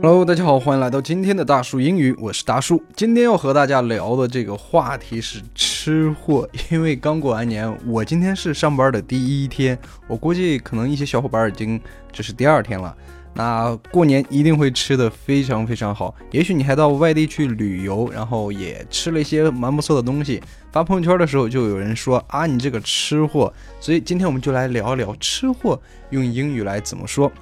Hello，大家好，欢迎来到今天的大树英语，我是大树。今天要和大家聊的这个话题是吃货，因为刚过完年，我今天是上班的第一天，我估计可能一些小伙伴已经这是第二天了。那过年一定会吃的非常非常好，也许你还到外地去旅游，然后也吃了一些蛮不错的东西。发朋友圈的时候就有人说啊，你这个吃货。所以今天我们就来聊聊吃货用英语来怎么说。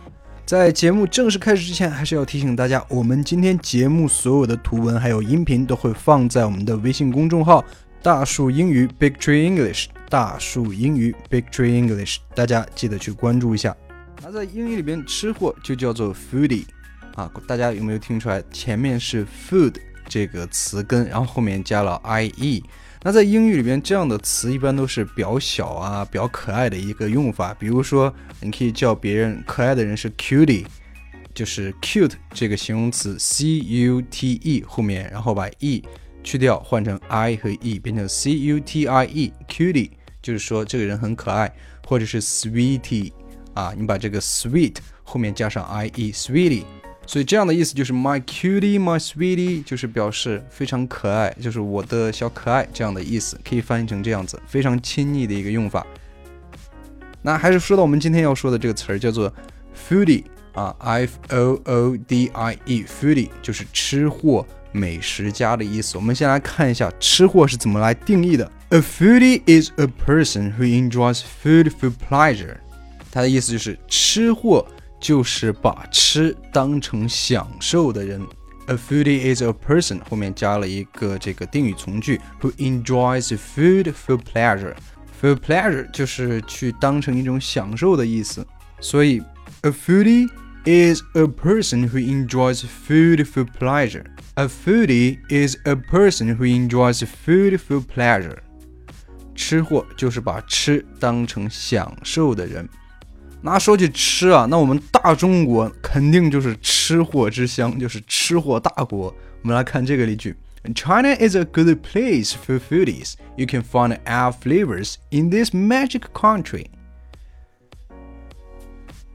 在节目正式开始之前，还是要提醒大家，我们今天节目所有的图文还有音频都会放在我们的微信公众号“大树英语 Big Tree English”。大树英语 Big Tree English，大家记得去关注一下。那在英语里边，吃货就叫做 foodie 啊，大家有没有听出来？前面是 food 这个词根，然后后面加了 ie。那在英语里边，这样的词一般都是比较小啊、比较可爱的一个用法。比如说，你可以叫别人可爱的人是 cutie，就是 cute 这个形容词 c u t e 后面，然后把 e 去掉，换成 i 和 e，变成 c u t i e，cutie 就是说这个人很可爱，或者是 sweetie 啊，你把这个 sweet 后面加上 i e，sweetie。所以这样的意思就是 my cutie, my sweetie，就是表示非常可爱，就是我的小可爱这样的意思，可以翻译成这样子，非常亲昵的一个用法。那还是说到我们今天要说的这个词儿，叫做 foodie 啊，f o o d i e，foodie 就是吃货、美食家的意思。我们先来看一下吃货是怎么来定义的。A foodie is a person who enjoys food for pleasure。它的意思就是吃货。就是把吃当成享受的人。A foodie is a person 后面加了一个这个定语从句，who enjoys food for pleasure。For pleasure 就是去当成一种享受的意思。所以，a foodie is a person who enjoys food for pleasure。A foodie is a person who enjoys food for pleasure。吃货就是把吃当成享受的人。 那说起吃啊，那我们大中国肯定就是吃货之乡，就是吃货大国。我们来看这个例句：China is a good place for foodies. You can find our flavors in this magic country.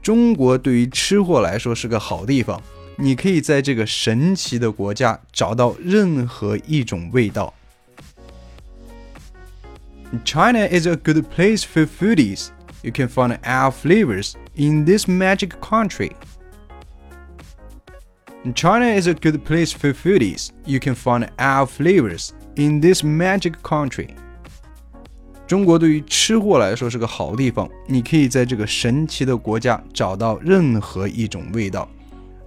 中国对于吃货来说是个好地方，你可以在这个神奇的国家找到任何一种味道。China is a good place for foodies. You can find our flavors in this magic country. China is a good place for foodies. You can find our flavors in this magic country. 中国对于吃货来说是个好地方，你可以在这个神奇的国家找到任何一种味道。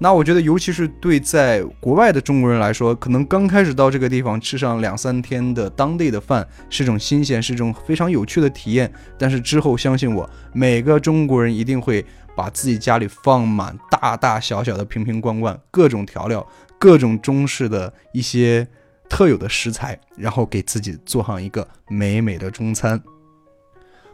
那我觉得，尤其是对在国外的中国人来说，可能刚开始到这个地方吃上两三天的当地的饭，是一种新鲜，是一种非常有趣的体验。但是之后，相信我，每个中国人一定会把自己家里放满大大小小的瓶瓶罐罐，各种调料，各种中式的一些特有的食材，然后给自己做上一个美美的中餐。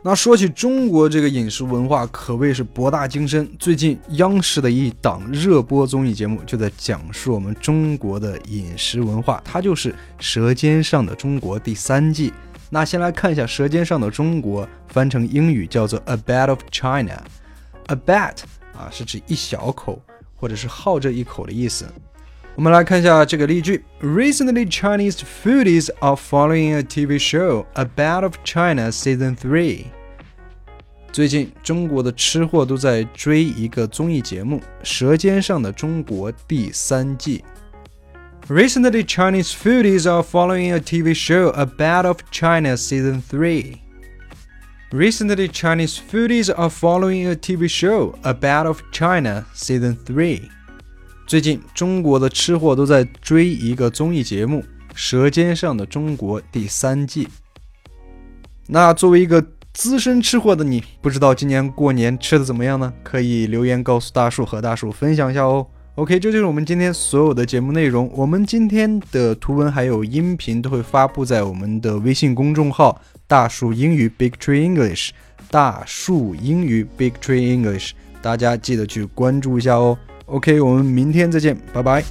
那说起中国这个饮食文化，可谓是博大精深。最近央视的一档热播综艺节目就在讲述我们中国的饮食文化，它就是《舌尖上的中国》第三季。那先来看一下《舌尖上的中国》，翻成英语叫做《A Bit of China》。A Bit 啊，是指一小口或者是好这一口的意思。我们来看一下这个例句：Recently, Chinese foodies are following a TV show, A Bit of China Season Three. 最近，中国的吃货都在追一个综艺节目《舌尖上的中国》第三季。Recently, Chinese foodies are following a TV show about of China Season 3. Recently, Chinese foodies are following a TV show about of China Season 3. 最近，中国的吃货都在追一个综艺节目《舌尖上的中国》第三季。那作为一个资深吃货的你，不知道今年过年吃的怎么样呢？可以留言告诉大树和大树分享一下哦。OK，这就是我们今天所有的节目内容。我们今天的图文还有音频都会发布在我们的微信公众号“大树英语 Big Tree English”。大树英语 Big Tree English，大家记得去关注一下哦。OK，我们明天再见，拜拜。